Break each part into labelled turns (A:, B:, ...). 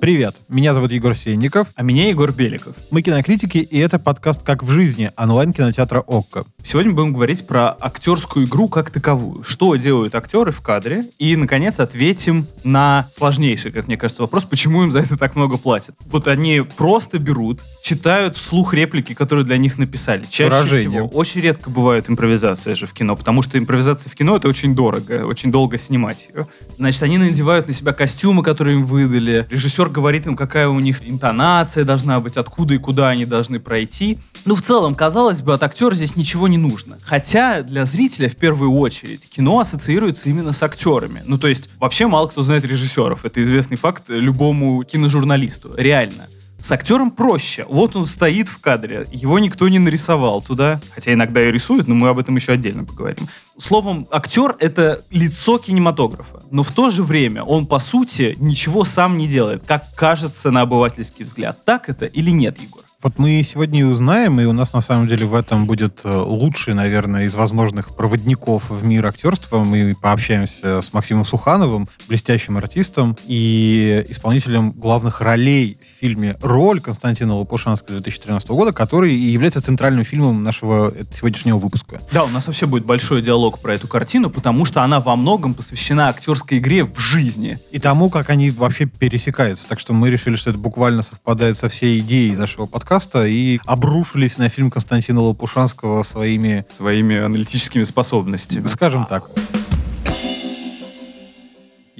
A: Привет, меня зовут Егор Сенников.
B: А меня Егор Беликов.
A: Мы кинокритики, и это подкаст «Как в жизни» онлайн-кинотеатра ОККО.
B: Сегодня будем говорить про актерскую игру как таковую. Что делают актеры в кадре? И, наконец, ответим на сложнейший, как мне кажется, вопрос, почему им за это так много платят. Вот они просто берут, читают вслух реплики, которые для них написали. Чаще
A: Выражением.
B: всего. Очень редко бывает импровизация же в кино, потому что импровизация в кино — это очень дорого, очень долго снимать ее. Значит, они надевают на себя костюмы, которые им выдали. Режиссер говорит им, какая у них интонация должна быть, откуда и куда они должны пройти. Ну, в целом, казалось бы, от актера здесь ничего не нужно. Хотя для зрителя в первую очередь кино ассоциируется именно с актерами. Ну, то есть, вообще мало кто знает режиссеров. Это известный факт любому киножурналисту. Реально. С актером проще. Вот он стоит в кадре, его никто не нарисовал туда, хотя иногда и рисуют, но мы об этом еще отдельно поговорим. Словом, актер — это лицо кинематографа, но в то же время он, по сути, ничего сам не делает, как кажется на обывательский взгляд. Так это или нет, Егор?
A: Вот мы сегодня и узнаем, и у нас на самом деле в этом будет э, лучший, наверное, из возможных проводников в мир актерства. Мы пообщаемся с Максимом Сухановым, блестящим артистом и исполнителем главных ролей в фильме «Роль» Константина Лопушанского 2013 года, который и является центральным фильмом нашего э, сегодняшнего выпуска.
B: Да, у нас вообще будет большой диалог про эту картину, потому что она во многом посвящена актерской игре в жизни.
A: И тому, как они вообще пересекаются. Так что мы решили, что это буквально совпадает со всей идеей нашего подкаста и обрушились на фильм Константина Лопушанского своими,
B: Своими аналитическими способностями.
A: скажем так.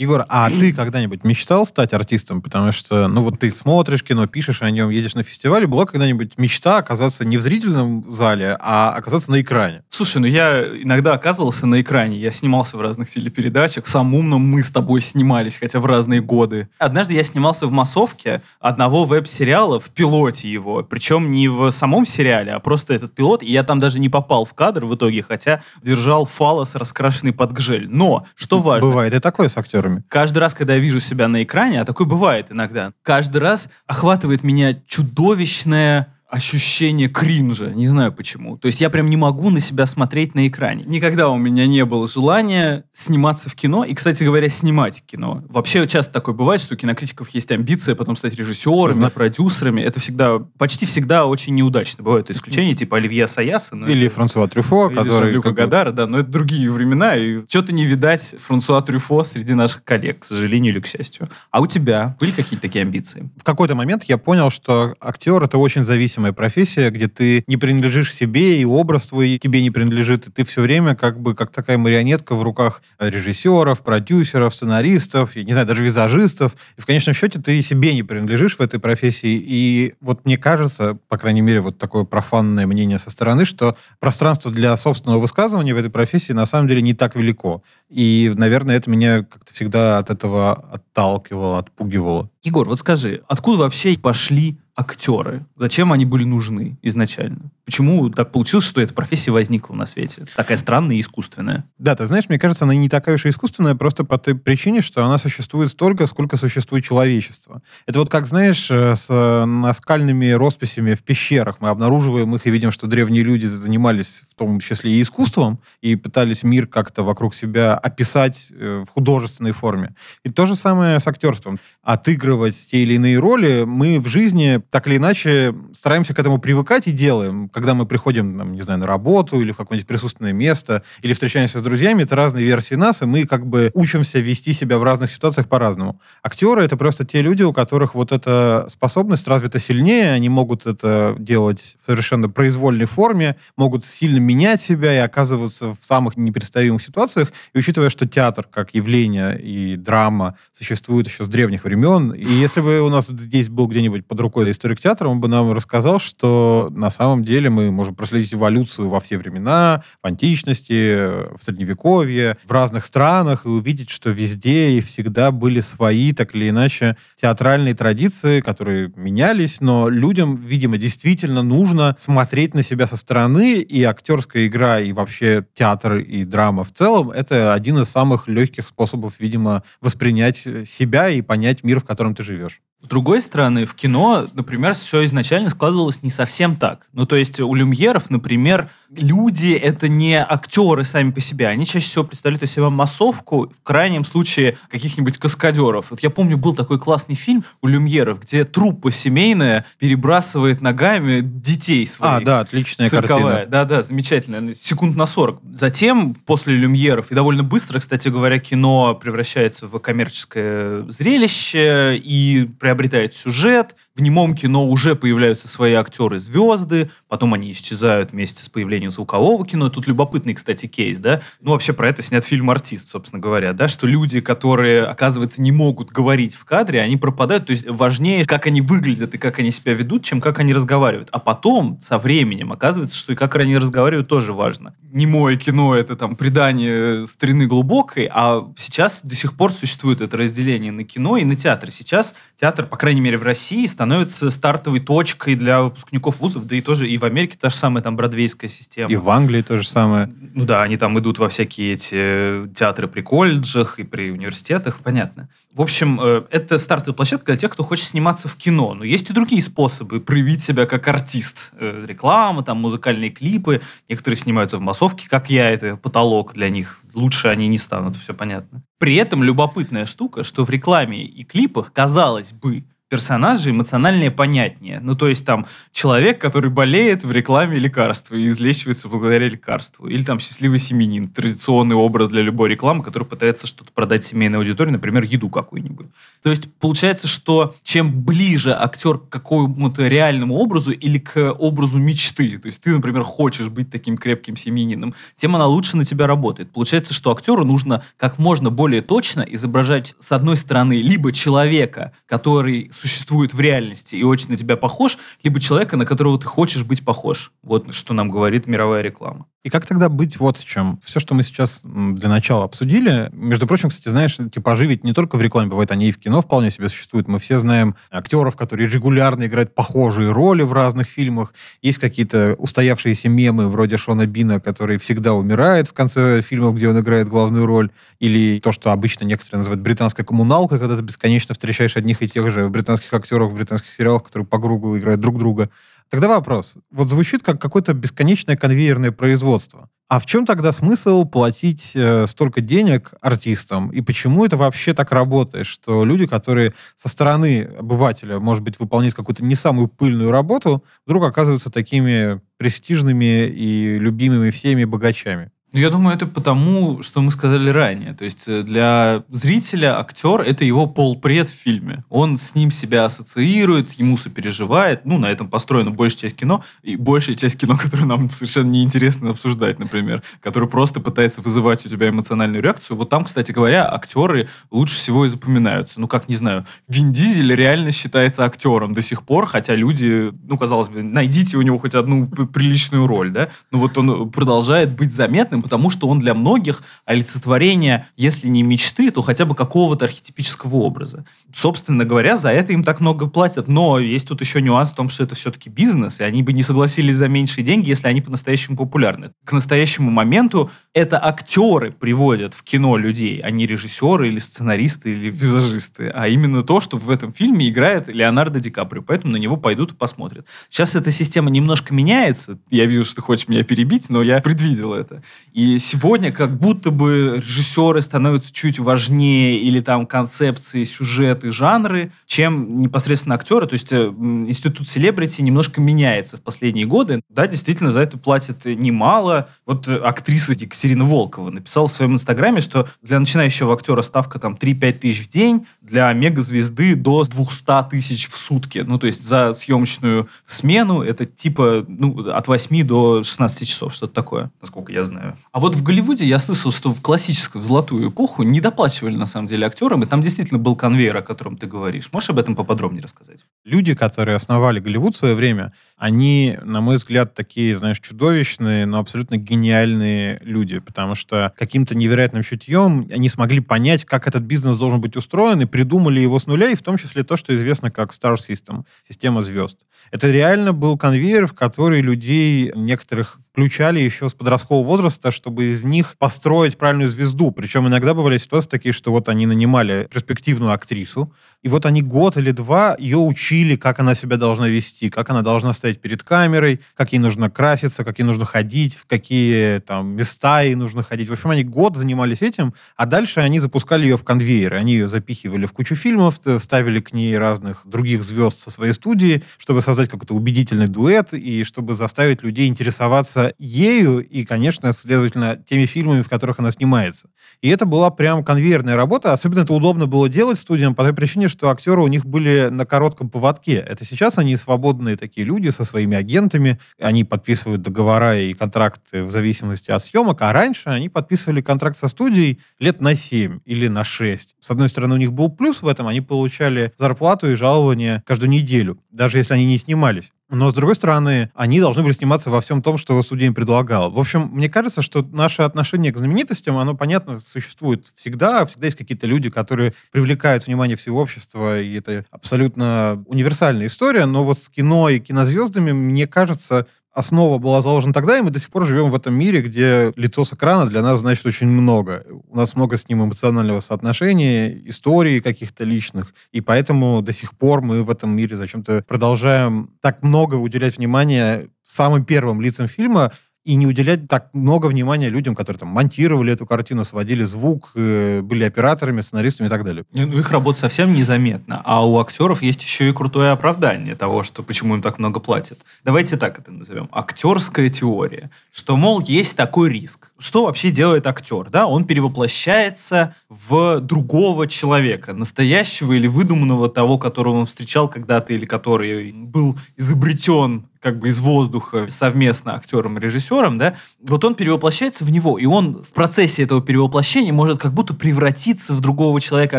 A: Егор, а ты когда-нибудь мечтал стать артистом? Потому что, ну вот ты смотришь кино, пишешь о нем, едешь на фестивале. Была когда-нибудь мечта оказаться не в зрительном зале, а оказаться на экране?
B: Слушай, ну я иногда оказывался на экране, я снимался в разных телепередачах, в самом умном мы с тобой снимались, хотя в разные годы. Однажды я снимался в массовке одного веб-сериала, в пилоте его, причем не в самом сериале, а просто этот пилот, и я там даже не попал в кадр в итоге, хотя держал фалос, раскрашенный под гжель. Но, что важно,
A: Бывает и такое с актерами.
B: Каждый раз, когда я вижу себя на экране, а такое бывает иногда, каждый раз охватывает меня чудовищное ощущение кринжа. Не знаю почему. То есть я прям не могу на себя смотреть на экране. Никогда у меня не было желания сниматься в кино. И, кстати говоря, снимать кино. Вообще часто такое бывает, что у кинокритиков есть амбиция потом стать режиссерами,
A: Зна-
B: продюсерами. Это всегда, почти всегда очень неудачно. Бывают исключения, типа Оливье Саяса. но
A: Или
B: это-
A: Франсуа Трюфо,
B: или
A: который... Бы-
B: Гадара, да, но это другие времена, и что-то не видать Франсуа Трюфо среди наших коллег, к сожалению или к счастью. А у тебя были какие-то такие амбиции?
A: в какой-то момент я понял, что актер это очень зависимая профессия, где ты не принадлежишь себе, и образ твой тебе не принадлежит, и ты все время как бы как такая марионетка в руках режиссеров, продюсеров, сценаристов, я не знаю, даже визажистов. И в конечном счете ты себе не принадлежишь в этой профессии. И вот мне кажется, по крайней мере, вот такое профанное мнение со стороны, что пространство для собственного высказывания в этой профессии на самом деле не так велико. И, наверное, это меня как-то всегда от этого отталкивало, отпугивало.
B: Егор, вот скажи, откуда вообще пошли актеры? Зачем они были нужны изначально? Почему так получилось, что эта профессия возникла на свете? Такая странная и искусственная.
A: Да, ты знаешь, мне кажется, она не такая уж и искусственная, просто по той причине, что она существует столько, сколько существует человечество. Это вот как, знаешь, э, с э, наскальными росписями в пещерах. Мы обнаруживаем их и видим, что древние люди занимались в том числе и искусством, и пытались мир как-то вокруг себя описать э, в художественной форме. И то же самое с актерством. Отыгрывать те или иные роли мы в жизни так или иначе стараемся к этому привыкать и делаем. Когда мы приходим, там, не знаю, на работу или в какое-нибудь присутственное место, или встречаемся с друзьями, это разные версии нас, и мы как бы учимся вести себя в разных ситуациях по-разному. Актеры — это просто те люди, у которых вот эта способность развита сильнее, они могут это делать в совершенно произвольной форме, могут сильно менять себя и оказываться в самых непредставимых ситуациях. И учитывая, что театр как явление и драма существует еще с древних времен, и если бы у нас здесь был где-нибудь под рукой историк театра, он бы нам рассказал, что на самом деле мы можем проследить эволюцию во все времена, в античности, в средневековье, в разных странах, и увидеть, что везде и всегда были свои, так или иначе, театральные традиции, которые менялись, но людям, видимо, действительно нужно смотреть на себя со стороны, и актерская игра, и вообще театр и драма в целом, это один из самых легких способов, видимо, воспринять себя и понять мир, в котором ты живешь.
B: С другой стороны, в кино, например, все изначально складывалось не совсем так. Ну, то есть у люмьеров, например, люди — это не актеры сами по себе. Они чаще всего представляют из себя массовку, в крайнем случае, каких-нибудь каскадеров. Вот я помню, был такой классный фильм у люмьеров, где труппа семейная перебрасывает ногами детей своих.
A: А, да, отличная
B: Цирковая.
A: картина.
B: Да-да, замечательно. Секунд на 40. Затем, после люмьеров, и довольно быстро, кстати говоря, кино превращается в коммерческое зрелище и приобретает сюжет. В немом кино уже появляются свои актеры-звезды, потом они исчезают вместе с появлением звукового кино. Тут любопытный, кстати, кейс, да? Ну, вообще про это снят фильм «Артист», собственно говоря, да, что люди, которые, оказывается, не могут говорить в кадре, они пропадают. То есть важнее, как они выглядят и как они себя ведут, чем как они разговаривают. А потом, со временем, оказывается, что и как они разговаривают тоже важно. Немое кино — это там предание старины глубокой, а сейчас до сих пор существует это разделение на кино и на театр. Сейчас театр, по крайней мере, в России становится стартовой точкой для выпускников вузов, да и тоже и в Америке та же самая там бродвейская система.
A: И в Англии то же самое.
B: Ну да, они там идут во всякие эти э, театры при колледжах и при университетах, понятно. В общем, э, это стартовая площадка для тех, кто хочет сниматься в кино. Но есть и другие способы проявить себя как артист. Э, Реклама, там, музыкальные клипы. Некоторые снимаются в массовке, как я, это потолок для них. Лучше они не станут, все понятно. При этом любопытная штука, что в рекламе и клипах, казалось бы, персонажи эмоциональнее понятнее. Ну, то есть там человек, который болеет в рекламе лекарства и излечивается благодаря лекарству. Или там счастливый семенин, традиционный образ для любой рекламы, который пытается что-то продать семейной аудитории, например, еду какую-нибудь. То есть получается, что чем ближе актер к какому-то реальному образу или к образу мечты, то есть ты, например, хочешь быть таким крепким семенином, тем она лучше на тебя работает. Получается, что актеру нужно как можно более точно изображать, с одной стороны, либо человека, который существует в реальности и очень на тебя похож, либо человека, на которого ты хочешь быть похож. Вот что нам говорит мировая реклама.
A: И как тогда быть вот с чем? Все, что мы сейчас для начала обсудили, между прочим, кстати, знаешь, типажи ведь не только в рекламе бывают, они и в кино вполне себе существуют. Мы все знаем актеров, которые регулярно играют похожие роли в разных фильмах. Есть какие-то устоявшиеся мемы вроде Шона Бина, который всегда умирает в конце фильмов, где он играет главную роль. Или то, что обычно некоторые называют британская коммуналка, когда ты бесконечно встречаешь одних и тех же британских актеров в британских сериалах, которые по кругу играют друг друга. Тогда вопрос. Вот звучит как какое-то бесконечное конвейерное производство. А в чем тогда смысл платить э, столько денег артистам? И почему это вообще так работает, что люди, которые со стороны обывателя, может быть, выполняют какую-то не самую пыльную работу, вдруг оказываются такими престижными и любимыми всеми богачами?
B: Ну, я думаю, это потому, что мы сказали ранее. То есть э, для зрителя актер — это его полпред в фильме. Он с ним себя ассоциирует, ему сопереживает. Ну, на этом построена большая часть кино. И большая часть кино, которую нам совершенно неинтересно обсуждать, например. Который просто пытается вызывать у тебя эмоциональную реакцию. Вот там, кстати говоря, актеры лучше всего и запоминаются. Ну, как, не знаю, Вин Дизель реально считается актером до сих пор, хотя люди, ну, казалось бы, найдите у него хоть одну приличную роль, да? Но вот он продолжает быть заметным, потому что он для многих олицетворение, если не мечты, то хотя бы какого-то архетипического образа. Собственно говоря, за это им так много платят. Но есть тут еще нюанс в том, что это все-таки бизнес, и они бы не согласились за меньшие деньги, если они по-настоящему популярны. К настоящему моменту это актеры приводят в кино людей, а не режиссеры или сценаристы или визажисты, а именно то, что в этом фильме играет Леонардо Ди Каприо, поэтому на него пойдут и посмотрят. Сейчас эта система немножко меняется, я вижу, что ты хочешь меня перебить, но я предвидел это. И сегодня как будто бы режиссеры становятся чуть важнее или там концепции, сюжеты, жанры, чем непосредственно актеры. То есть э, институт селебрити немножко меняется в последние годы. Да, действительно, за это платят немало. Вот э, актриса Екатерина Волкова написала в своем инстаграме, что для начинающего актера ставка там 3-5 тысяч в день, для мегазвезды до 200 тысяч в сутки. Ну, то есть за съемочную смену это типа ну, от 8 до 16 часов, что-то такое, насколько я знаю. А вот в Голливуде я слышал, что в классическую, в золотую эпоху не доплачивали на самом деле актерам, и там действительно был конвейер, о котором ты говоришь. Можешь об этом поподробнее рассказать?
A: Люди, которые основали Голливуд в свое время, они, на мой взгляд, такие, знаешь, чудовищные, но абсолютно гениальные люди, потому что каким-то невероятным чутьем они смогли понять, как этот бизнес должен быть устроен, и придумали его с нуля, и в том числе то, что известно как Star System, система звезд. Это реально был конвейер, в который людей некоторых включали еще с подросткового возраста, чтобы из них построить правильную звезду. Причем иногда бывали ситуации такие, что вот они нанимали перспективную актрису, и вот они год или два ее учили, как она себя должна вести, как она должна стоять перед камерой, как ей нужно краситься, как ей нужно ходить, в какие там места ей нужно ходить. В общем, они год занимались этим, а дальше они запускали ее в конвейер. Они ее запихивали в кучу фильмов, ставили к ней разных других звезд со своей студии, чтобы создать какой-то убедительный дуэт и чтобы заставить людей интересоваться ею и, конечно, следовательно, теми фильмами, в которых она снимается. И это была прям конвейерная работа. Особенно это удобно было делать студиям по той причине, что актеры у них были на коротком поводке. Это сейчас они свободные такие люди со своими агентами, они подписывают договора и контракты в зависимости от съемок, а раньше они подписывали контракт со студией лет на 7 или на 6. С одной стороны, у них был плюс в этом, они получали зарплату и жалование каждую неделю, даже если они не снимались. Но, с другой стороны, они должны были сниматься во всем том, что судья им предлагал. В общем, мне кажется, что наше отношение к знаменитостям, оно, понятно, существует всегда. Всегда есть какие-то люди, которые привлекают внимание всего общества, и это абсолютно универсальная история. Но вот с кино и кинозвездами, мне кажется, основа была заложена тогда, и мы до сих пор живем в этом мире, где лицо с экрана для нас значит очень много. У нас много с ним эмоционального соотношения, истории каких-то личных, и поэтому до сих пор мы в этом мире зачем-то продолжаем так много уделять внимания самым первым лицам фильма, и не уделять так много внимания людям, которые там монтировали эту картину, сводили звук, э, были операторами, сценаристами и так далее.
B: Ну, их работа совсем незаметна. А у актеров есть еще и крутое оправдание того, что почему им так много платят. Давайте так это назовем. Актерская теория. Что, мол, есть такой риск. Что вообще делает актер? Да? Он перевоплощается в другого человека, настоящего или выдуманного того, которого он встречал когда-то или который был изобретен как бы из воздуха совместно актером и режиссером, да, вот он перевоплощается в него, и он в процессе этого перевоплощения может как будто превратиться в другого человека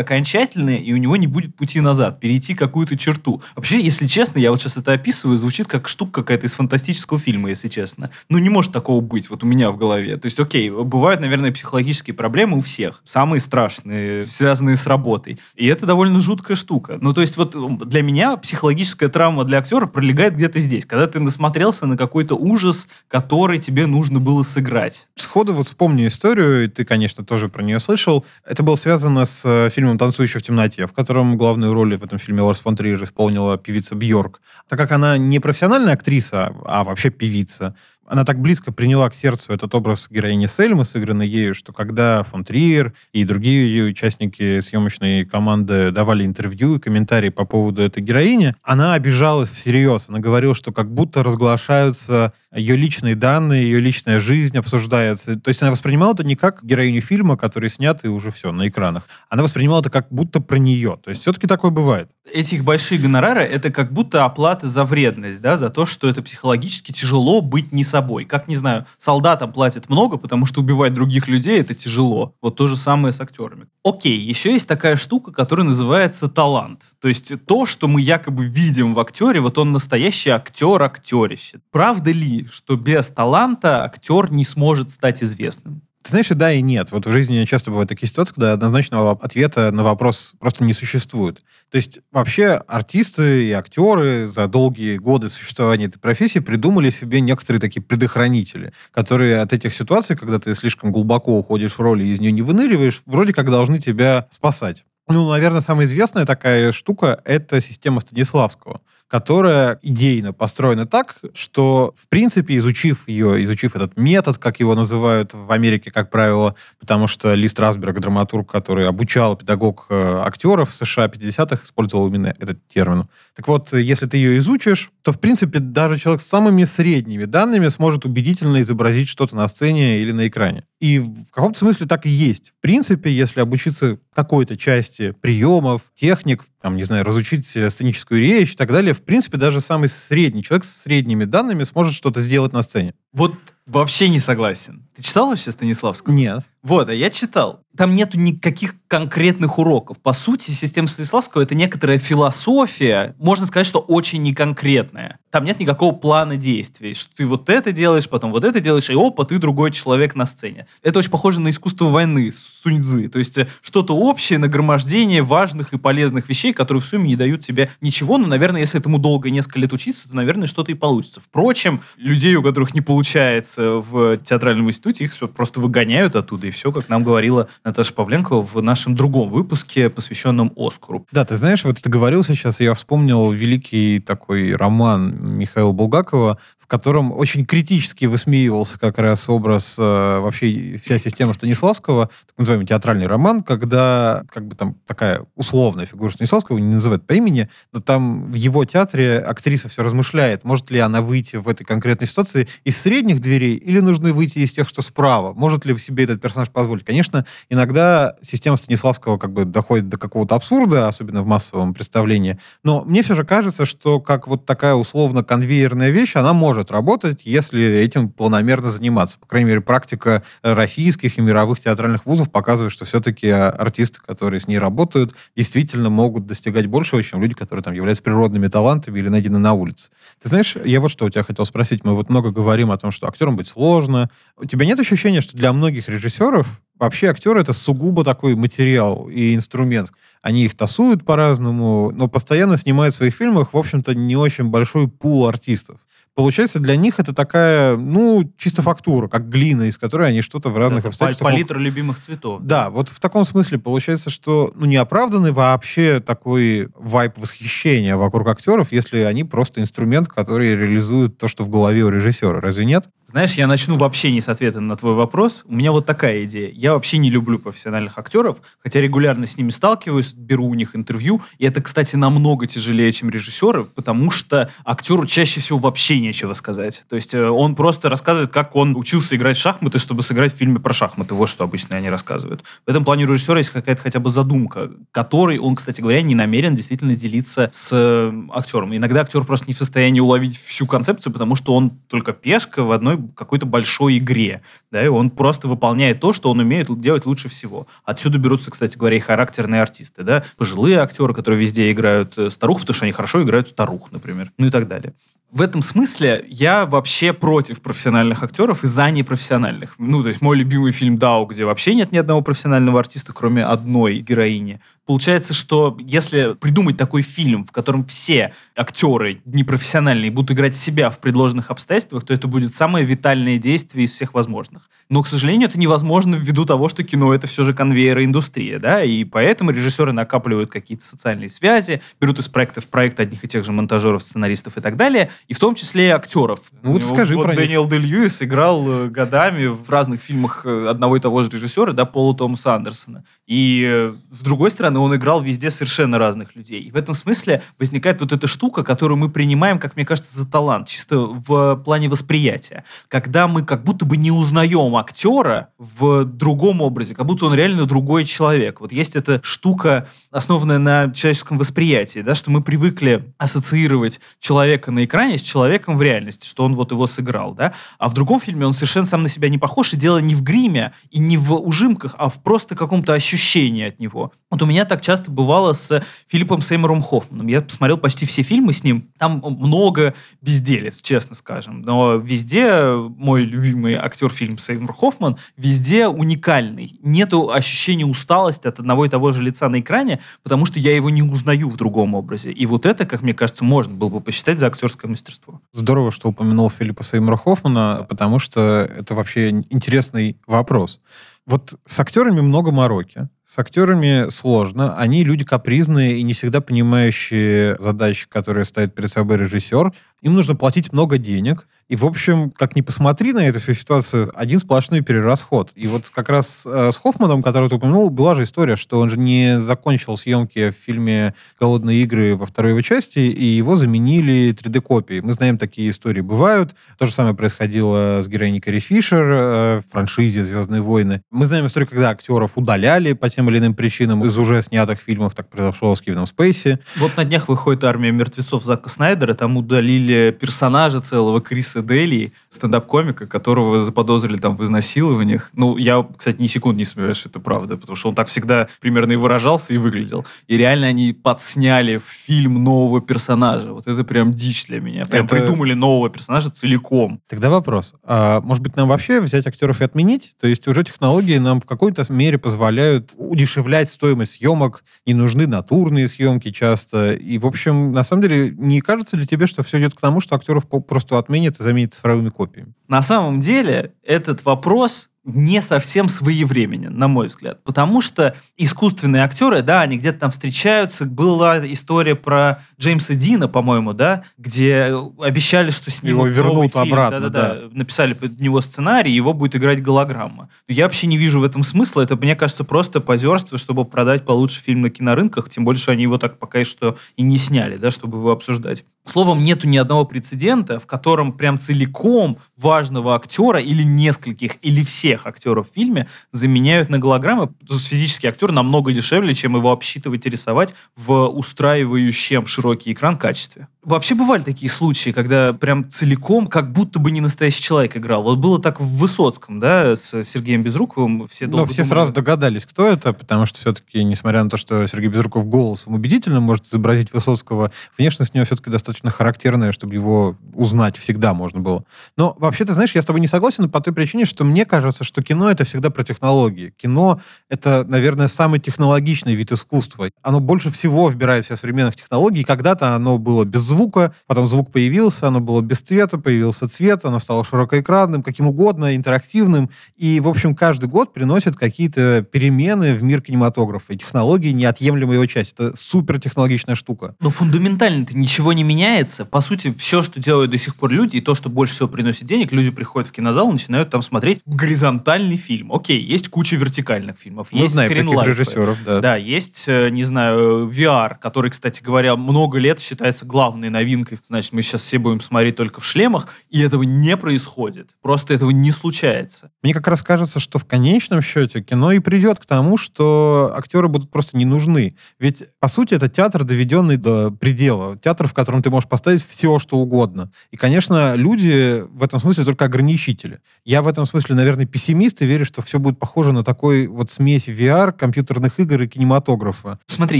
B: окончательно, и у него не будет пути назад, перейти какую-то черту. Вообще, если честно, я вот сейчас это описываю, звучит как штука какая-то из фантастического фильма, если честно. Ну, не может такого быть вот у меня в голове. То есть, бывают, наверное, психологические проблемы у всех. Самые страшные, связанные с работой. И это довольно жуткая штука. Ну, то есть, вот для меня психологическая травма для актера пролегает где-то здесь. Когда ты насмотрелся на какой-то ужас, который тебе нужно было сыграть.
A: Сходу вот вспомню историю, и ты, конечно, тоже про нее слышал. Это было связано с э, фильмом «Танцующий в темноте», в котором главную роль в этом фильме Ларс фон Триер исполнила певица Бьорк. Так как она не профессиональная актриса, а вообще певица, она так близко приняла к сердцу этот образ героини Сельмы, сыгранной ею, что когда фон Триер и другие ее участники съемочной команды давали интервью и комментарии по поводу этой героини, она обижалась всерьез. Она говорила, что как будто разглашаются ее личные данные, ее личная жизнь обсуждается. То есть она воспринимала это не как героиню фильма, который снят и уже все на экранах. Она воспринимала это как будто про нее. То есть все-таки такое бывает.
B: Эти их большие гонорары — это как будто оплата за вредность, да, за то, что это психологически тяжело быть не собой. Как, не знаю, солдатам платят много, потому что убивать других людей — это тяжело. Вот то же самое с актерами. Окей, еще есть такая штука, которая называется талант. То есть то, что мы якобы видим в актере, вот он настоящий актер-актерище. Правда ли, что без таланта актер не сможет стать известным?
A: Ты знаешь, и да, и нет. Вот в жизни часто бывают такие ситуации, когда однозначного ответа на вопрос просто не существует. То есть вообще артисты и актеры за долгие годы существования этой профессии придумали себе некоторые такие предохранители, которые от этих ситуаций, когда ты слишком глубоко уходишь в роль и из нее не выныриваешь, вроде как должны тебя спасать. Ну, наверное, самая известная такая штука — это система Станиславского которая идейно построена так, что, в принципе, изучив ее, изучив этот метод, как его называют в Америке, как правило, потому что Ли Страсберг, драматург, который обучал педагог э, актеров в США 50-х, использовал именно этот термин. Так вот, если ты ее изучишь, то, в принципе, даже человек с самыми средними данными сможет убедительно изобразить что-то на сцене или на экране. И в каком-то смысле так и есть. В принципе, если обучиться какой-то части приемов, техник, там, не знаю, разучить э, сценическую речь и так далее, в принципе, даже самый средний человек с средними данными сможет что-то сделать на сцене.
B: Вот вообще не согласен. Ты читал вообще Станиславского?
A: Нет.
B: Вот, а я читал. Там нету никаких конкретных уроков. По сути, система Станиславского — это некоторая философия, можно сказать, что очень неконкретная. Там нет никакого плана действий, что ты вот это делаешь, потом вот это делаешь, и опа, ты другой человек на сцене. Это очень похоже на искусство войны, Суньцзы. То есть э, что-то общее, нагромождение важных и полезных вещей, которые в сумме не дают тебе ничего, но, наверное, если этому долго несколько лет учиться, то, наверное, что-то и получится. Впрочем, людей, у которых не получается получается, в театральном институте, их все просто выгоняют оттуда, и все, как нам говорила Наташа Павленко в нашем другом выпуске, посвященном Оскару.
A: Да, ты знаешь, вот ты говорил сейчас, я вспомнил великий такой роман Михаила Булгакова котором очень критически высмеивался как раз образ э, вообще вся система Станиславского, так называемый театральный роман, когда как бы там такая условная фигура Станиславского, не называют по имени, но там в его театре актриса все размышляет, может ли она выйти в этой конкретной ситуации из средних дверей или нужно выйти из тех, что справа. Может ли себе этот персонаж позволить? Конечно, иногда система Станиславского как бы доходит до какого-то абсурда, особенно в массовом представлении, но мне все же кажется, что как вот такая условно конвейерная вещь, она может может работать, если этим планомерно заниматься. По крайней мере, практика российских и мировых театральных вузов показывает, что все-таки артисты, которые с ней работают, действительно могут достигать большего, чем люди, которые там являются природными талантами или найдены на улице. Ты знаешь, я вот что у тебя хотел спросить. Мы вот много говорим о том, что актерам быть сложно. У тебя нет ощущения, что для многих режиссеров вообще актеры это сугубо такой материал и инструмент. Они их тасуют по-разному, но постоянно снимают в своих фильмах, в общем-то, не очень большой пул артистов. Получается, для них это такая, ну, чисто фактура, как глина, из которой они что-то в разных
B: это
A: обстоятельствах...
B: Палитра любимых цветов.
A: Да, вот в таком смысле получается, что ну, неоправданный вообще такой вайп восхищения вокруг актеров, если они просто инструмент, который реализует то, что в голове у режиссера. Разве нет?
B: Знаешь, я начну вообще не с ответа на твой вопрос. У меня вот такая идея. Я вообще не люблю профессиональных актеров, хотя регулярно с ними сталкиваюсь, беру у них интервью. И это, кстати, намного тяжелее, чем режиссеры, потому что актеру чаще всего вообще нечего сказать. То есть э, он просто рассказывает, как он учился играть в шахматы, чтобы сыграть в фильме про шахматы. Вот что обычно они рассказывают. В этом плане у режиссера есть какая-то хотя бы задумка, которой он, кстати говоря, не намерен действительно делиться с э, актером. Иногда актер просто не в состоянии уловить всю концепцию, потому что он только пешка в одной какой-то большой игре, да, и он просто выполняет то, что он умеет делать лучше всего. Отсюда берутся, кстати говоря, и характерные артисты, да, пожилые актеры, которые везде играют э, старух, потому что они хорошо играют старух, например, ну и так далее в этом смысле я вообще против профессиональных актеров и за непрофессиональных. Ну, то есть мой любимый фильм «Дау», где вообще нет ни одного профессионального артиста, кроме одной героини. Получается, что если придумать такой фильм, в котором все актеры непрофессиональные будут играть себя в предложенных обстоятельствах, то это будет самое витальное действие из всех возможных. Но, к сожалению, это невозможно ввиду того, что кино — это все же конвейер и индустрия, да, и поэтому режиссеры накапливают какие-то социальные связи, берут из проекта в проект одних и тех же монтажеров, сценаристов и так далее, и в том числе и актеров.
A: Ну вот скажи
B: вот
A: про
B: Дэниел Де Льюис играл э, годами в разных фильмах э, одного и того же режиссера, да, Пола Томаса Андерсона. И, э, с другой стороны, он играл везде совершенно разных людей. И в этом смысле возникает вот эта штука, которую мы принимаем, как мне кажется, за талант, чисто в плане восприятия. Когда мы как будто бы не узнаем актера в другом образе, как будто он реально другой человек. Вот есть эта штука, основанная на человеческом восприятии, да, что мы привыкли ассоциировать человека на экране с человеком в реальности, что он вот его сыграл, да, а в другом фильме он совершенно сам на себя не похож, и дело не в гриме и не в ужимках, а в просто каком-то ощущении от него. Вот у меня так часто бывало с Филиппом Сеймором Хоффманом. Я посмотрел почти все фильмы с ним. Там много безделец, честно скажем. Но везде мой любимый актер фильм Сеймур Хоффман везде уникальный. Нету ощущения усталости от одного и того же лица на экране, потому что я его не узнаю в другом образе. И вот это, как мне кажется, можно было бы посчитать за актерское мастерство.
A: Здорово, что упомянул Филиппа Сеймура Хоффмана, потому что это вообще интересный вопрос. Вот с актерами много мороки. С актерами сложно. Они люди капризные и не всегда понимающие задачи, которые ставит перед собой режиссер. Им нужно платить много денег. И, в общем, как ни посмотри на эту всю ситуацию, один сплошной перерасход. И вот как раз э, с Хоффманом, который ты упомянул, была же история, что он же не закончил съемки в фильме «Голодные игры» во второй его части, и его заменили 3D-копией. Мы знаем, такие истории бывают. То же самое происходило с героиней Кэрри Фишер э, в франшизе «Звездные войны». Мы знаем историю, когда актеров удаляли по тем или иным причинам из уже снятых фильмов. Так произошло с Кевином Спейси.
B: Вот на днях выходит «Армия мертвецов» Зака Снайдера. Там удалили персонажа целого Криса Дели, стендап-комика, которого заподозрили там в изнасилованиях. Ну, я, кстати, ни секунд не сомневаюсь, что это правда, потому что он так всегда примерно и выражался, и выглядел. И реально они подсняли фильм нового персонажа. Вот это прям дичь для меня. Прям это... придумали нового персонажа целиком.
A: Тогда вопрос. А, может быть, нам вообще взять актеров и отменить? То есть уже технологии нам в какой-то мере позволяют удешевлять стоимость съемок, не нужны натурные съемки часто. И, в общем, на самом деле, не кажется ли тебе, что все идет к тому, что актеров просто отменят и заменить цифровыми копиями?
B: На самом деле этот вопрос не совсем своевременен, на мой взгляд. Потому что искусственные актеры, да, они где-то там встречаются. Была история про Джеймса Дина, по-моему, да, где обещали, что с ним
A: Его вернут
B: фильм.
A: обратно,
B: Да-да-да. Написали под него сценарий, его будет играть голограмма. Я вообще не вижу в этом смысла. Это, мне кажется, просто позерство, чтобы продать получше фильм на кинорынках. Тем что они его так пока что и не сняли, да, чтобы его обсуждать. Словом, нету ни одного прецедента, в котором прям целиком важного актера или нескольких, или всех актеров в фильме заменяют на голограммы. Физический актер намного дешевле, чем его обсчитывать и рисовать в устраивающем широкий экран качестве. Вообще бывали такие случаи, когда прям целиком, как будто бы не настоящий человек играл. Вот было так в Высоцком, да, с Сергеем Безруковым. Все
A: Но все думали... сразу догадались, кто это, потому что все-таки, несмотря на то, что Сергей Безруков голосом убедительно может изобразить Высоцкого, внешность у него все-таки достаточно характерная, чтобы его узнать всегда можно было. Но вообще, ты знаешь, я с тобой не согласен по той причине, что мне кажется, что кино — это всегда про технологии. Кино — это, наверное, самый технологичный вид искусства. Оно больше всего вбирает все современных технологий. Когда-то оно было без звука, потом звук появился, оно было без цвета, появился цвет, оно стало широкоэкранным, каким угодно, интерактивным. И, в общем, каждый год приносит какие-то перемены в мир кинематографа. И технологии — неотъемлемая его часть. Это супертехнологичная штука.
B: Но фундаментально-то ничего не меняется. По сути, все, что делают до сих пор люди, и то, что больше всего приносит денег, люди приходят в кинозал и начинают там смотреть горизонтальный фильм. Окей, есть куча вертикальных фильмов.
A: Мы
B: есть
A: знаем таких режиссеров, да.
B: Да, есть, э, не знаю, VR, который, кстати говоря, много лет считается главным главной новинкой, значит, мы сейчас все будем смотреть только в шлемах, и этого не происходит. Просто этого не случается.
A: Мне как раз кажется, что в конечном счете кино и придет к тому, что актеры будут просто не нужны. Ведь, по сути, это театр, доведенный до предела. Театр, в котором ты можешь поставить все, что угодно. И, конечно, люди в этом смысле только ограничители. Я в этом смысле, наверное, пессимист и верю, что все будет похоже на такой вот смесь VR, компьютерных игр и кинематографа.
B: Смотри,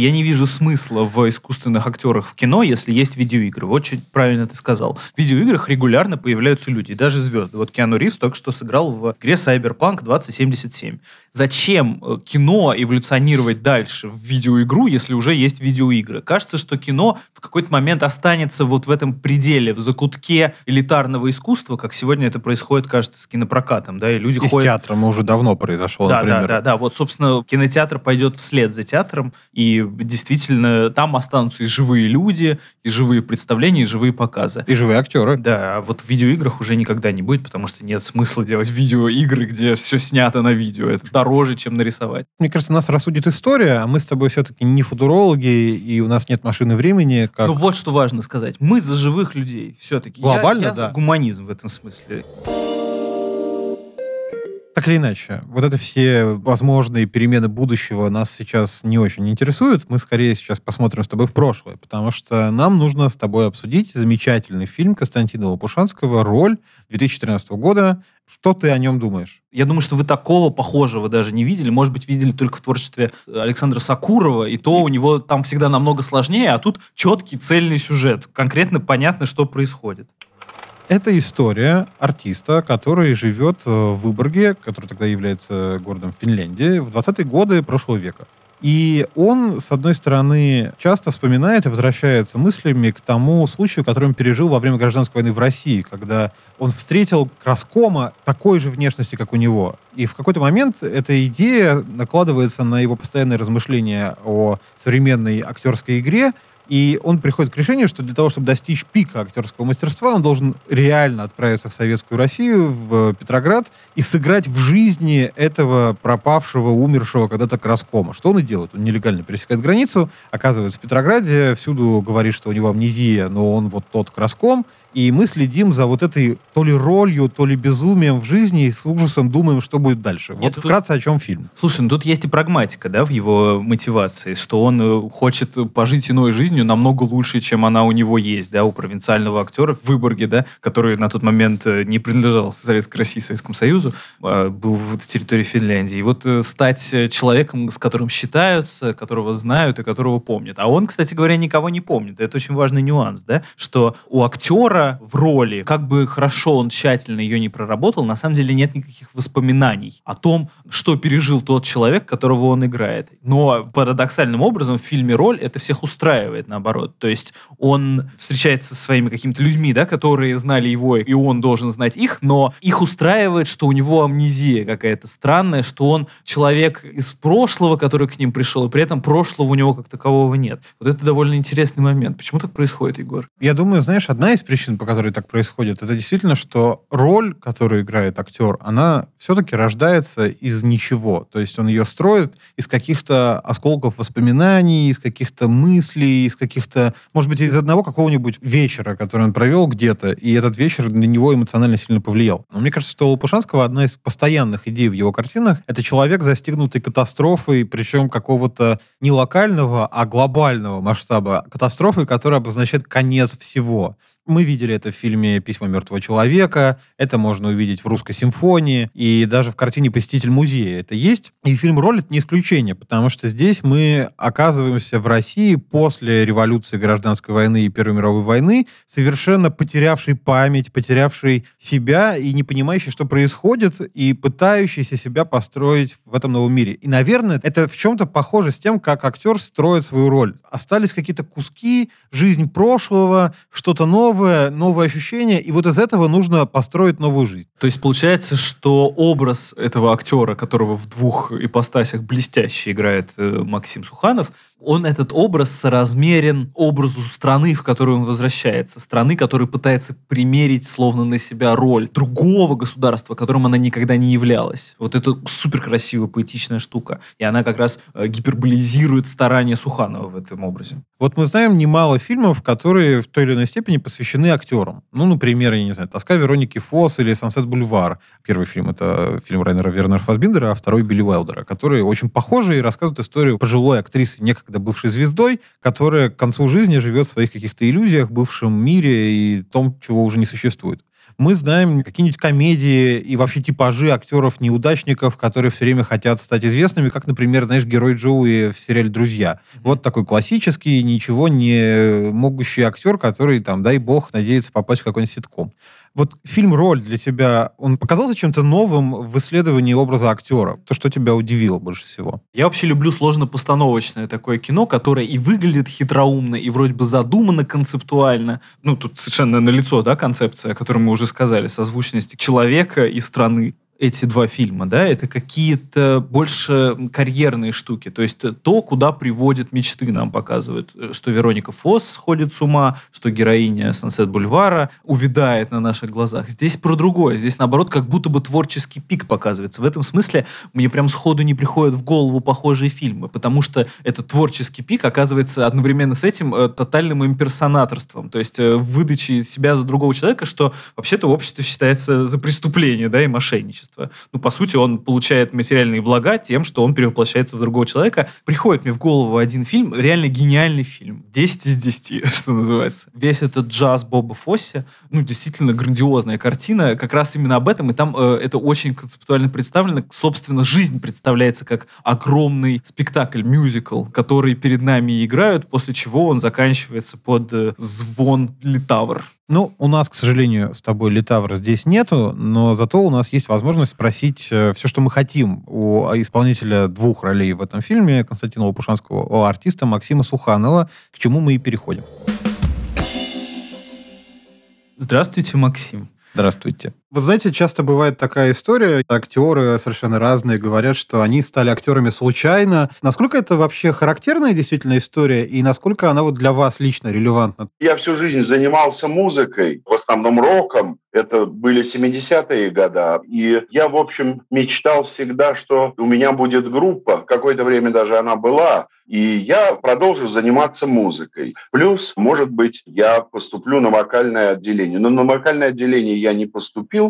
B: я не вижу смысла в искусственных актерах в кино, если есть видео видеоигры. Очень правильно ты сказал. В видеоиграх регулярно появляются люди, даже звезды. Вот Киану Ривз только что сыграл в игре Cyberpunk 2077. Зачем э, кино эволюционировать дальше в видеоигру, если уже есть видеоигры? Кажется, что кино в какой-то момент останется вот в этом пределе, в закутке элитарного искусства, как сегодня это происходит, кажется, с кинопрокатом, да, и люди
A: и
B: ходят...
A: с театром уже давно произошло,
B: да,
A: например.
B: Да, да, да. Вот, собственно, кинотеатр пойдет вслед за театром, и действительно там останутся и живые люди, и живые представления, и живые показы.
A: И живые актеры.
B: Да, а вот в видеоиграх уже никогда не будет, потому что нет смысла делать видеоигры, где все снято на видео. Это дороже, чем нарисовать.
A: Мне кажется, нас рассудит история, а мы с тобой все-таки не футурологи, и у нас нет машины времени. Как...
B: Ну вот что важно сказать. Мы за живых людей все-таки.
A: Глобально,
B: я, я
A: да.
B: за гуманизм в этом смысле.
A: Так или иначе, вот это все возможные перемены будущего нас сейчас не очень интересуют. Мы скорее сейчас посмотрим с тобой в прошлое, потому что нам нужно с тобой обсудить замечательный фильм Константина Лопушанского «Роль» 2013 года. Что ты о нем думаешь?
B: Я думаю, что вы такого похожего даже не видели. Может быть, видели только в творчестве Александра Сакурова, и то у него там всегда намного сложнее, а тут четкий цельный сюжет. Конкретно понятно, что происходит.
A: Это история артиста, который живет э, в Выборге, который тогда является городом Финляндии, в 20-е годы прошлого века. И он, с одной стороны, часто вспоминает и возвращается мыслями к тому случаю, который он пережил во время гражданской войны в России, когда он встретил краскома такой же внешности, как у него. И в какой-то момент эта идея накладывается на его постоянные размышления о современной актерской игре, и он приходит к решению, что для того, чтобы достичь пика актерского мастерства, он должен реально отправиться в Советскую Россию, в Петроград, и сыграть в жизни этого пропавшего, умершего когда-то краскома. Что он и делает? Он нелегально пересекает границу, оказывается в Петрограде, всюду говорит, что у него амнезия, но он вот тот краском, и мы следим за вот этой то ли ролью, то ли безумием в жизни и с ужасом думаем, что будет дальше. Нет, вот тут... вкратце о чем фильм.
B: Слушай, ну тут есть и прагматика, да, в его мотивации, что он э, хочет пожить иной жизнью намного лучше, чем она у него есть, да, у провинциального актера в Выборге, да, который на тот момент э, не принадлежал Советской России, Советскому Союзу, а был в территории Финляндии. И вот э, стать человеком, с которым считаются, которого знают и которого помнят. А он, кстати говоря, никого не помнит. Это очень важный нюанс, да, что у актера актера в роли, как бы хорошо он тщательно ее не проработал, на самом деле нет никаких воспоминаний о том, что пережил тот человек, которого он играет. Но парадоксальным образом в фильме «Роль» это всех устраивает. наоборот. То есть он встречается со своими какими-то людьми, да, которые знали его, и он должен знать их, но их устраивает, что у него амнезия какая-то странная, что он человек из прошлого, который к ним пришел, и при этом прошлого у него как такового нет. Вот это довольно интересный момент. Почему так происходит, Егор?
A: Я думаю, знаешь, одна из причин, по которой так происходит, это действительно, что роль, которую играет актер, она все-таки рождается из ничего. То есть он ее строит из каких-то осколков воспоминаний, из каких-то мыслей, из каких-то, может быть, из одного какого-нибудь вечера, который он провел где-то, и этот вечер на него эмоционально сильно повлиял. Но мне кажется, что у Лопушанского одна из постоянных идей в его картинах — это человек, застигнутый катастрофой, причем какого-то не локального, а глобального масштаба катастрофы, которая обозначает конец всего. Мы видели это в фильме «Письма мертвого человека», это можно увидеть в «Русской симфонии», и даже в картине «Посетитель музея» это есть. И фильм «Роль» — не исключение, потому что здесь мы оказываемся в России после революции, гражданской войны и Первой мировой войны, совершенно потерявший память, потерявший себя и не понимающий, что происходит, и пытающийся себя построить в этом новом мире. И, наверное, это в чем-то похоже с тем, как актер строит свою роль. Остались какие-то куски, жизнь прошлого, что-то новое, новое, новое ощущение, и вот из этого нужно построить новую жизнь.
B: То есть получается, что образ этого актера, которого в двух ипостасях блестяще играет э, Максим Суханов, он этот образ соразмерен образу страны, в которую он возвращается. Страны, которая пытается примерить словно на себя роль другого государства, которым она никогда не являлась. Вот это супер красивая, поэтичная штука. И она как раз э, гиперболизирует старания Суханова в этом образе.
A: Вот мы знаем немало фильмов, которые в той или иной степени посвящены актерам. Ну, например, я не знаю, «Тоска Вероники Фосс» или «Сансет Бульвар». Первый фильм — это фильм Райнера Вернера Фасбиндера, а второй — Билли Уайлдера, которые очень похожи и рассказывают историю пожилой актрисы, некогда некогда бывшей звездой, которая к концу жизни живет в своих каких-то иллюзиях, бывшем мире и том, чего уже не существует. Мы знаем какие-нибудь комедии и вообще типажи актеров-неудачников, которые все время хотят стать известными, как, например, знаешь, герой Джоуи в сериале «Друзья». Вот такой классический, ничего не могущий актер, который, там, дай бог, надеется попасть в какой-нибудь ситком. Вот фильм «Роль» для тебя, он показался чем-то новым в исследовании образа актера? То, что тебя удивило больше всего?
B: Я вообще люблю сложно-постановочное такое кино, которое и выглядит хитроумно, и вроде бы задумано концептуально. Ну, тут совершенно налицо, да, концепция, о которой мы уже сказали, созвучности человека и страны эти два фильма, да, это какие-то больше карьерные штуки. То есть то, куда приводят мечты, нам показывают. Что Вероника Фосс сходит с ума, что героиня Сансет Бульвара увядает на наших глазах. Здесь про другое. Здесь, наоборот, как будто бы творческий пик показывается. В этом смысле мне прям сходу не приходят в голову похожие фильмы, потому что этот творческий пик оказывается одновременно с этим э, тотальным имперсонаторством. То есть э, выдачей себя за другого человека, что вообще-то в обществе считается за преступление, да, и мошенничество общества. Ну, по сути, он получает материальные блага тем, что он перевоплощается в другого человека. Приходит мне в голову один фильм, реально гениальный фильм. 10 из 10, что называется. Весь этот джаз Боба Фосси, ну, действительно грандиозная картина, как раз именно об этом, и там э, это очень концептуально представлено. Собственно, жизнь представляется как огромный спектакль, мюзикл, который перед нами играют, после чего он заканчивается под э, звон литавр.
A: Ну, у нас, к сожалению, с тобой Литавра здесь нету, но зато у нас есть возможность спросить э, все, что мы хотим у исполнителя двух ролей в этом фильме, Константина Лопушанского, у артиста Максима Суханова, к чему мы и переходим.
B: Здравствуйте, Максим.
A: Здравствуйте. Вы знаете, часто бывает такая история, актеры совершенно разные говорят, что они стали актерами случайно. Насколько это вообще характерная действительно история, и насколько она вот для вас лично релевантна?
C: Я всю жизнь занимался музыкой, в основном роком. Это были 70-е годы. И я, в общем, мечтал всегда, что у меня будет группа. Какое-то время даже она была. И я продолжу заниматься музыкой. Плюс, может быть, я поступлю на вокальное отделение. Но на вокальное отделение я не поступил,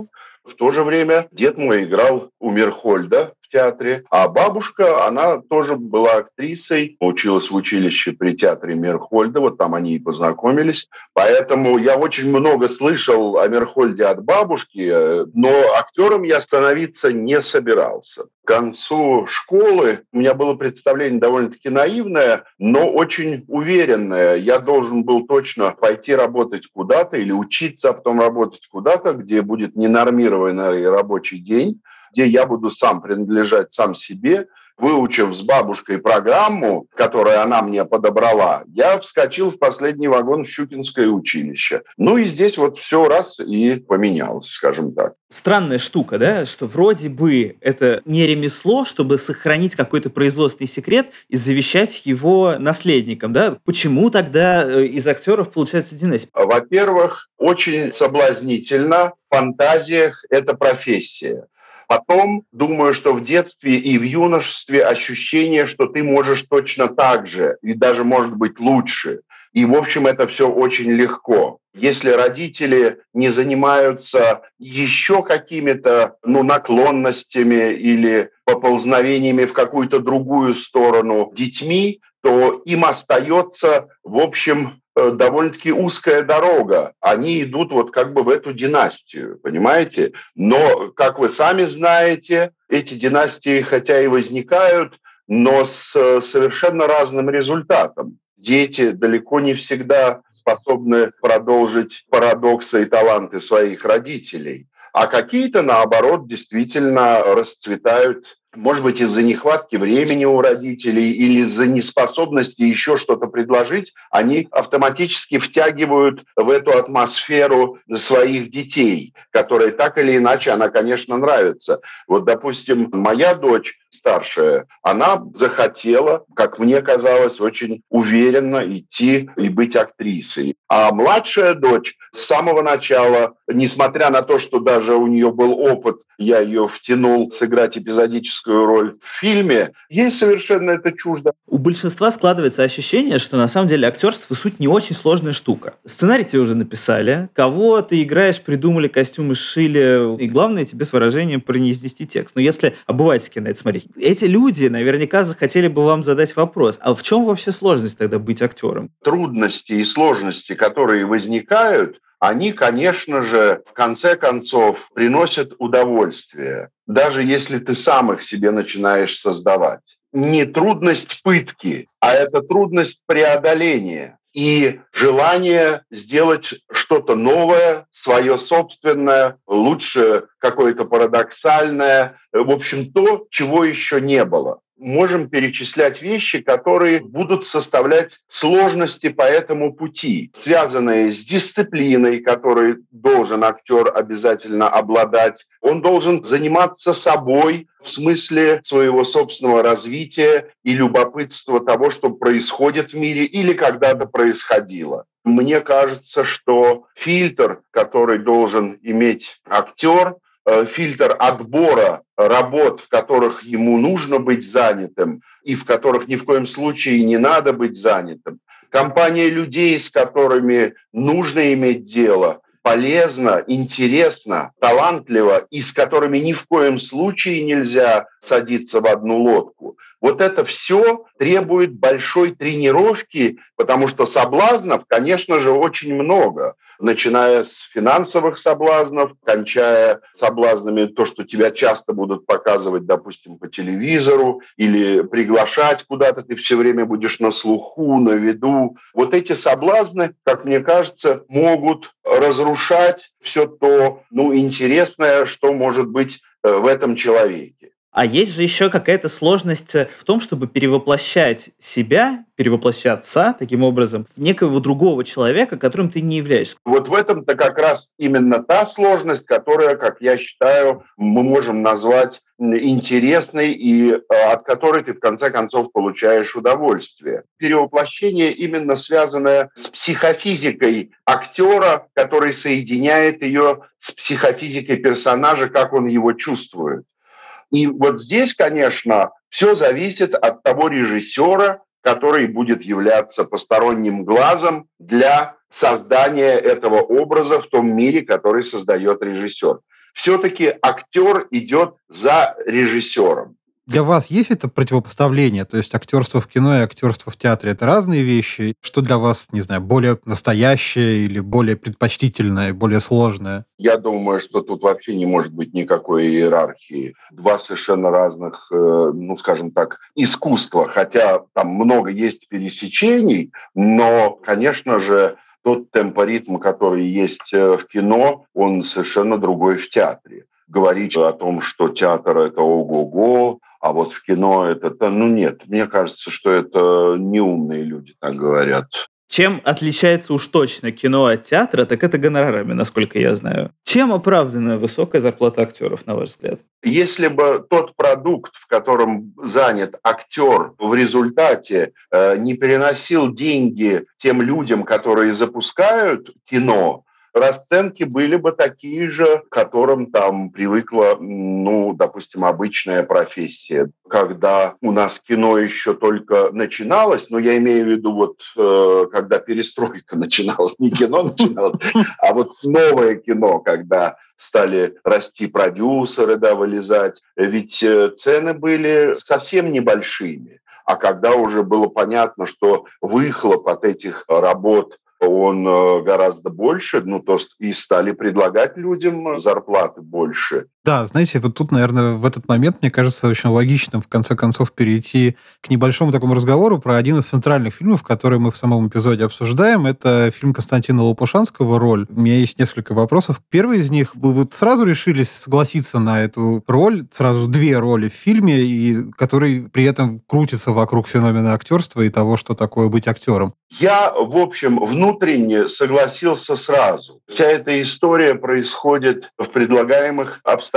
C: в то же время дед мой играл у Мерхольда театре, а бабушка, она тоже была актрисой, училась в училище при театре Мерхольда, вот там они и познакомились. Поэтому я очень много слышал о Мерхольде от бабушки, но актером я становиться не собирался. К концу школы у меня было представление довольно-таки наивное, но очень уверенное. Я должен был точно пойти работать куда-то или учиться, а потом работать куда-то, где будет ненормированный рабочий день, где я буду сам принадлежать сам себе, выучив с бабушкой программу, которую она мне подобрала, я вскочил в последний вагон в Щукинское училище. Ну и здесь вот все раз и поменялось, скажем так.
D: Странная штука, да, что вроде бы это не ремесло, чтобы сохранить какой-то производственный секрет и завещать его наследникам, да? Почему тогда э, из актеров получается династия?
C: Во-первых, очень соблазнительно в фантазиях эта профессия. Потом, думаю, что в детстве и в юношестве ощущение, что ты можешь точно так же и даже, может быть, лучше. И, в общем, это все очень легко. Если родители не занимаются еще какими-то ну, наклонностями или поползновениями в какую-то другую сторону детьми, то им остается, в общем, довольно-таки узкая дорога. Они идут вот как бы в эту династию, понимаете? Но, как вы сами знаете, эти династии, хотя и возникают, но с э, совершенно разным результатом. Дети далеко не всегда способны продолжить парадоксы и таланты своих родителей. А какие-то, наоборот, действительно расцветают может быть, из-за нехватки времени у родителей или из-за неспособности еще что-то предложить, они автоматически втягивают в эту атмосферу своих детей, которая так или иначе, она, конечно, нравится. Вот, допустим, моя дочь старшая, она захотела, как мне казалось, очень уверенно идти и быть актрисой. А младшая дочь с самого начала, несмотря на то, что даже у нее был опыт, я ее втянул сыграть эпизодическую роль в фильме, ей совершенно это чуждо.
D: У большинства складывается ощущение, что на самом деле актерство суть не очень сложная штука. Сценарий тебе уже написали, кого ты играешь, придумали, костюмы сшили, и главное тебе с выражением произнести текст. Но если обывательски на это смотреть, эти люди наверняка захотели бы вам задать вопрос, а в чем вообще сложность тогда быть актером?
C: Трудности и сложности, которые возникают, они, конечно же, в конце концов приносят удовольствие, даже если ты сам их себе начинаешь создавать. Не трудность пытки, а это трудность преодоления и желание сделать что-то новое, свое собственное, лучше какое-то парадоксальное, в общем, то, чего еще не было можем перечислять вещи, которые будут составлять сложности по этому пути, связанные с дисциплиной, которой должен актер обязательно обладать. Он должен заниматься собой в смысле своего собственного развития и любопытства того, что происходит в мире или когда-то происходило. Мне кажется, что фильтр, который должен иметь актер, фильтр отбора работ, в которых ему нужно быть занятым и в которых ни в коем случае не надо быть занятым. Компания людей, с которыми нужно иметь дело, полезно, интересно, талантливо и с которыми ни в коем случае нельзя садиться в одну лодку. Вот это все требует большой тренировки, потому что соблазнов, конечно же, очень много начиная с финансовых соблазнов, кончая соблазнами то, что тебя часто будут показывать, допустим, по телевизору или приглашать куда-то, ты все время будешь на слуху, на виду. Вот эти соблазны, как мне кажется, могут разрушать все то ну, интересное, что может быть э, в этом человеке.
D: А есть же еще какая-то сложность в том, чтобы перевоплощать себя, перевоплощаться таким образом в некого другого человека, которым ты не являешься.
C: Вот в этом-то как раз именно та сложность, которая, как я считаю, мы можем назвать интересной и э, от которой ты в конце концов получаешь удовольствие. Перевоплощение именно связанное с психофизикой актера, который соединяет ее с психофизикой персонажа, как он его чувствует. И вот здесь, конечно, все зависит от того режиссера, который будет являться посторонним глазом для создания этого образа в том мире, который создает режиссер. Все-таки актер идет за режиссером.
A: Для вас есть это противопоставление? То есть актерство в кино и актерство в театре – это разные вещи? Что для вас, не знаю, более настоящее или более предпочтительное, более сложное?
C: Я думаю, что тут вообще не может быть никакой иерархии. Два совершенно разных, э, ну, скажем так, искусства. Хотя там много есть пересечений, но, конечно же, тот темпоритм, который есть э, в кино, он совершенно другой в театре говорить о том, что театр – это ого-го, а вот в кино это... Ну нет, мне кажется, что это неумные люди так говорят.
D: Чем отличается уж точно кино от театра, так это гонорарами, насколько я знаю. Чем оправдана высокая зарплата актеров, на ваш взгляд?
C: Если бы тот продукт, в котором занят актер, в результате э, не переносил деньги тем людям, которые запускают кино, расценки были бы такие же, к которым там привыкла, ну, допустим, обычная профессия. Когда у нас кино еще только начиналось, но я имею в виду вот, э, когда перестройка начиналась, не кино начиналось, а вот новое кино, когда стали расти продюсеры, да, вылезать. Ведь э, цены были совсем небольшими. А когда уже было понятно, что выхлоп от этих работ он э, гораздо больше, ну, то и стали предлагать людям зарплаты больше.
A: Да, знаете, вот тут, наверное, в этот момент, мне кажется, очень логичным в конце концов перейти к небольшому такому разговору про один из центральных фильмов, который мы в самом эпизоде обсуждаем. Это фильм Константина Лопушанского «Роль». У меня есть несколько вопросов. Первый из них, вы вот сразу решились согласиться на эту роль, сразу две роли в фильме, и который при этом крутится вокруг феномена актерства и того, что такое быть актером.
C: Я, в общем, внутренне согласился сразу. Вся эта история происходит в предлагаемых обстоятельствах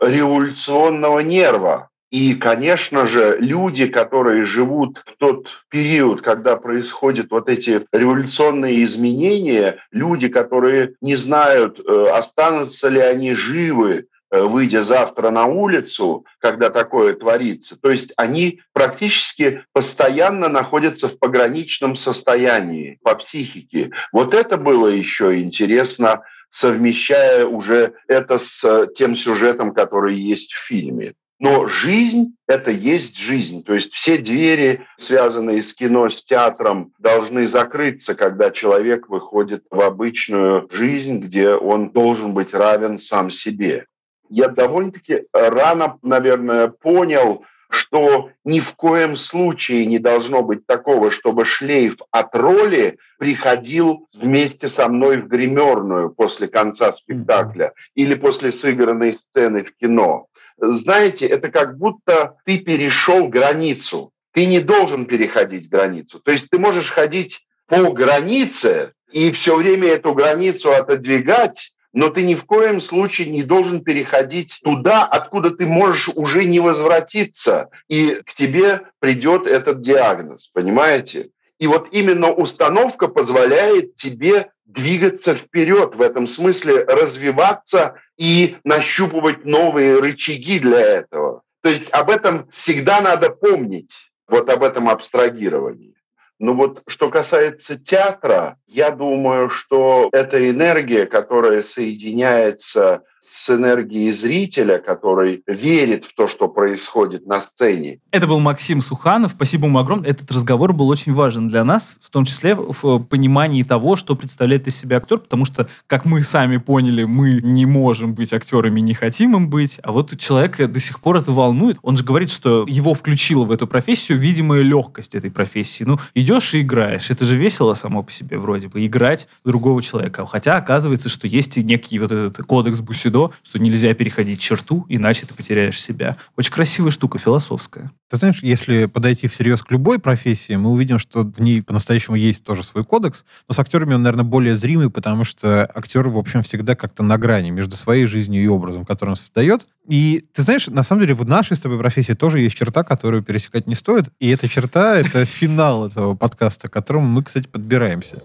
C: революционного нерва. И, конечно же, люди, которые живут в тот период, когда происходят вот эти революционные изменения, люди, которые не знают, э, останутся ли они живы, Э, выйдя завтра на улицу, когда такое творится. То есть они практически постоянно находятся в пограничном состоянии по психике. Вот это было еще интересно, совмещая уже это с тем сюжетом, который есть в фильме. Но жизнь – это есть жизнь. То есть все двери, связанные с кино, с театром, должны закрыться, когда человек выходит в обычную жизнь, где он должен быть равен сам себе я довольно-таки рано, наверное, понял, что ни в коем случае не должно быть такого, чтобы шлейф от роли приходил вместе со мной в гримерную после конца спектакля или после сыгранной сцены в кино. Знаете, это как будто ты перешел границу. Ты не должен переходить границу. То есть ты можешь ходить по границе и все время эту границу отодвигать, но ты ни в коем случае не должен переходить туда, откуда ты можешь уже не возвратиться, и к тебе придет этот диагноз, понимаете? И вот именно установка позволяет тебе двигаться вперед, в этом смысле развиваться и нащупывать новые рычаги для этого. То есть об этом всегда надо помнить, вот об этом абстрагировании. Ну вот, что касается театра, я думаю, что эта энергия, которая соединяется с энергией зрителя, который верит в то, что происходит на сцене.
B: Это был Максим Суханов. Спасибо ему огромное. Этот разговор был очень важен для нас, в том числе в понимании того, что представляет из себя актер, потому что, как мы сами поняли, мы не можем быть актерами, не хотим им быть, а вот человек до сих пор это волнует. Он же говорит, что его включила в эту профессию видимая легкость этой профессии. Ну, идешь и играешь. Это же весело само по себе вроде бы, играть другого человека. Хотя оказывается, что есть и некий вот этот кодекс Бусидо, Bushido, что нельзя переходить черту, иначе ты потеряешь себя. Очень красивая штука, философская.
A: Ты знаешь, если подойти всерьез к любой профессии, мы увидим, что в ней по-настоящему есть тоже свой кодекс, но с актерами он, наверное, более зримый, потому что актер, в общем, всегда как-то на грани между своей жизнью и образом, который он создает. И ты знаешь, на самом деле в нашей с тобой профессии тоже есть черта, которую пересекать не стоит. И эта черта — это финал этого подкаста, к которому мы, кстати, подбираемся.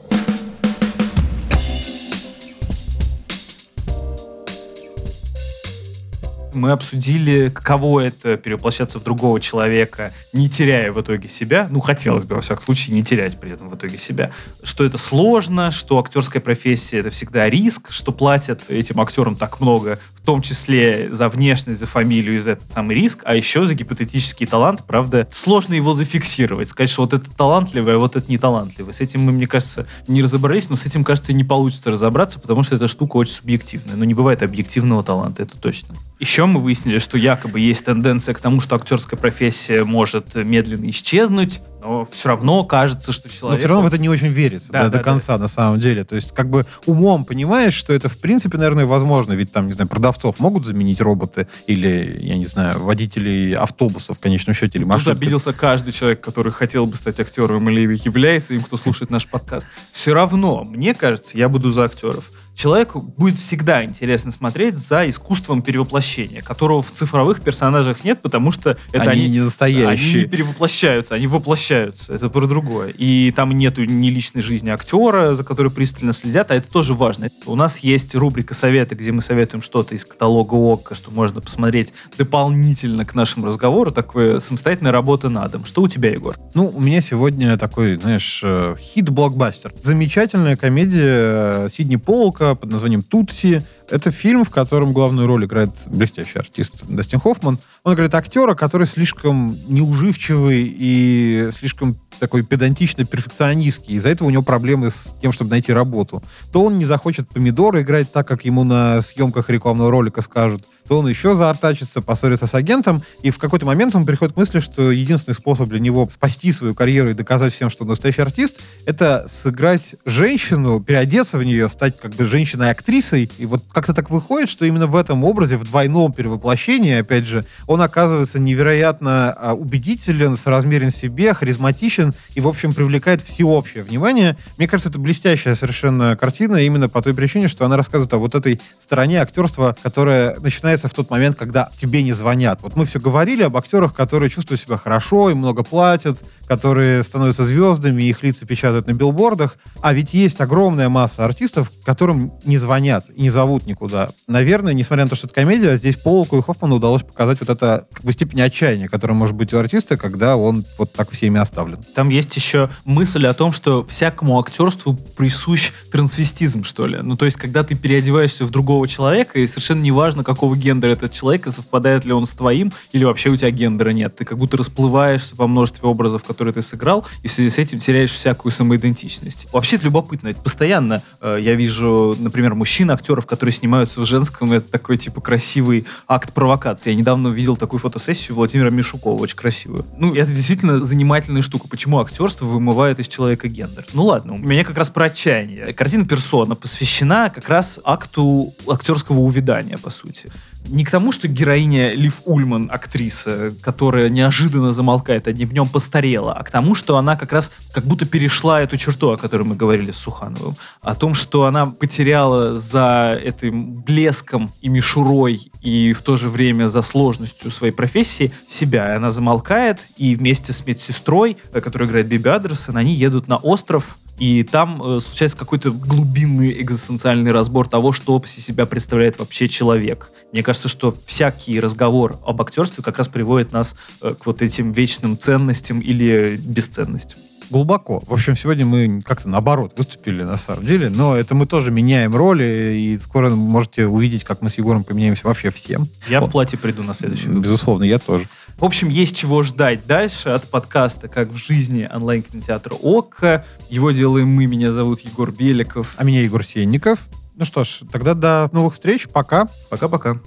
B: Мы обсудили, каково это перевоплощаться в другого человека, не теряя в итоге себя. Ну, хотелось бы, во всяком случае, не терять при этом в итоге себя. Что это сложно, что актерская профессия — это всегда риск, что платят этим актерам так много, в том числе за внешность, за фамилию и за этот самый риск, а еще за гипотетический талант. Правда, сложно его зафиксировать. Сказать, что вот это талантливый, а вот это не талантливый. С этим мы, мне кажется, не разобрались, но с этим, кажется, не получится разобраться, потому что эта штука очень субъективная. Но не бывает объективного таланта, это точно. Еще мы выяснили, что якобы есть тенденция к тому, что актерская профессия может медленно исчезнуть, но все равно кажется, что человек...
A: Но все равно в это не очень верится
B: Да,
A: до,
B: да,
A: до конца, на самом деле. То есть, как бы умом понимаешь, что это, в принципе, наверное, возможно. Ведь там, не знаю, продавцов могут заменить роботы или, я не знаю, водителей автобусов в конечном счете или
B: Тут
A: машин.
B: обиделся каждый человек, который хотел бы стать актером или является им, кто слушает наш подкаст. Все равно, мне кажется, я буду за актеров. Человеку будет всегда интересно смотреть за искусством перевоплощения, которого в цифровых персонажах нет, потому что это
A: они,
B: они,
A: не
B: они
A: настоящие.
B: не перевоплощаются, они воплощаются. Это про другое. И там нету ни личной жизни актера, за которой пристально следят, а это тоже важно. У нас есть рубрика «Советы», где мы советуем что-то из каталога ОККО, что можно посмотреть дополнительно к нашему разговору. Такое самостоятельная работа на дом. Что у тебя, Егор?
A: Ну, у меня сегодня такой, знаешь, э, хит-блокбастер. Замечательная комедия э, Сидни Полка под названием «Тутси». Это фильм, в котором главную роль играет блестящий артист Дастин Хоффман. Он играет актера, который слишком неуживчивый и слишком такой педантично-перфекционистский. Из-за этого у него проблемы с тем, чтобы найти работу. То он не захочет помидоры играть так, как ему на съемках рекламного ролика скажут, то он еще заортачится, поссорится с агентом, и в какой-то момент он приходит к мысли, что единственный способ для него спасти свою карьеру и доказать всем, что он настоящий артист, это сыграть женщину, переодеться в нее, стать как бы женщиной-актрисой. И вот как-то так выходит, что именно в этом образе, в двойном перевоплощении, опять же, он оказывается невероятно а, убедителен, соразмерен себе, харизматичен и, в общем, привлекает всеобщее внимание. Мне кажется, это блестящая совершенно картина именно по той причине, что она рассказывает о вот этой стороне актерства, которая начинается в тот момент, когда тебе не звонят. Вот мы все говорили об актерах, которые чувствуют себя хорошо, им много платят, которые становятся звездами, их лица печатают на билбордах. А ведь есть огромная масса артистов, которым не звонят и не зовут никуда. Наверное, несмотря на то, что это комедия, здесь Полку и Хоффману удалось показать вот это как бы степень отчаяния, которая может быть у артиста, когда он вот так всеми оставлен.
B: Там есть еще мысль о том, что всякому актерству присущ трансвестизм, что ли. Ну, то есть, когда ты переодеваешься в другого человека, и совершенно неважно, какого гендера этот человек, и совпадает ли он с твоим, или вообще у тебя гендера нет. Ты как будто расплываешься во множестве образов, которые ты сыграл, и в связи с этим теряешь всякую самоидентичность. Вообще, это любопытно. Постоянно э, я вижу, например, мужчин-актеров, которые снимаются в женском, это такой, типа, красивый акт провокации. Я недавно видел такую фотосессию Владимира Мишукова, очень красивую. Ну, это действительно занимательная штука. Почему актерство вымывает из человека гендер? Ну ладно, у меня как раз про отчаяние. Картина «Персона» посвящена как раз акту актерского увядания, по сути. Не к тому, что героиня Лив Ульман, актриса, которая неожиданно замолкает одним днем, постарела, а к тому, что она как раз как будто перешла эту черту, о которой мы говорили с Сухановым. О том, что она потеряла за этим блеском и мишурой, и в то же время за сложностью своей профессии себя. Она замолкает, и вместе с медсестрой, которая играет Биби Адрессон, они едут на остров, и там э, случается какой-то глубинный экзистенциальный разбор того, что из себя представляет вообще человек. Мне кажется, что всякий разговор об актерстве как раз приводит нас э, к вот этим вечным ценностям или бесценностям.
A: глубоко. В общем, сегодня мы как-то наоборот выступили на самом деле, но это мы тоже меняем роли, и скоро можете увидеть, как мы с Егором поменяемся вообще всем.
B: Я
A: О.
B: в платье приду на следующий выпуск.
A: Безусловно, я тоже.
B: В общем, есть чего ждать дальше от подкаста «Как в жизни» онлайн-кинотеатра ОККО. Его делаем мы. Меня зовут Егор Беликов.
A: А меня Егор Сенников. Ну что ж, тогда до новых встреч. Пока.
B: Пока-пока.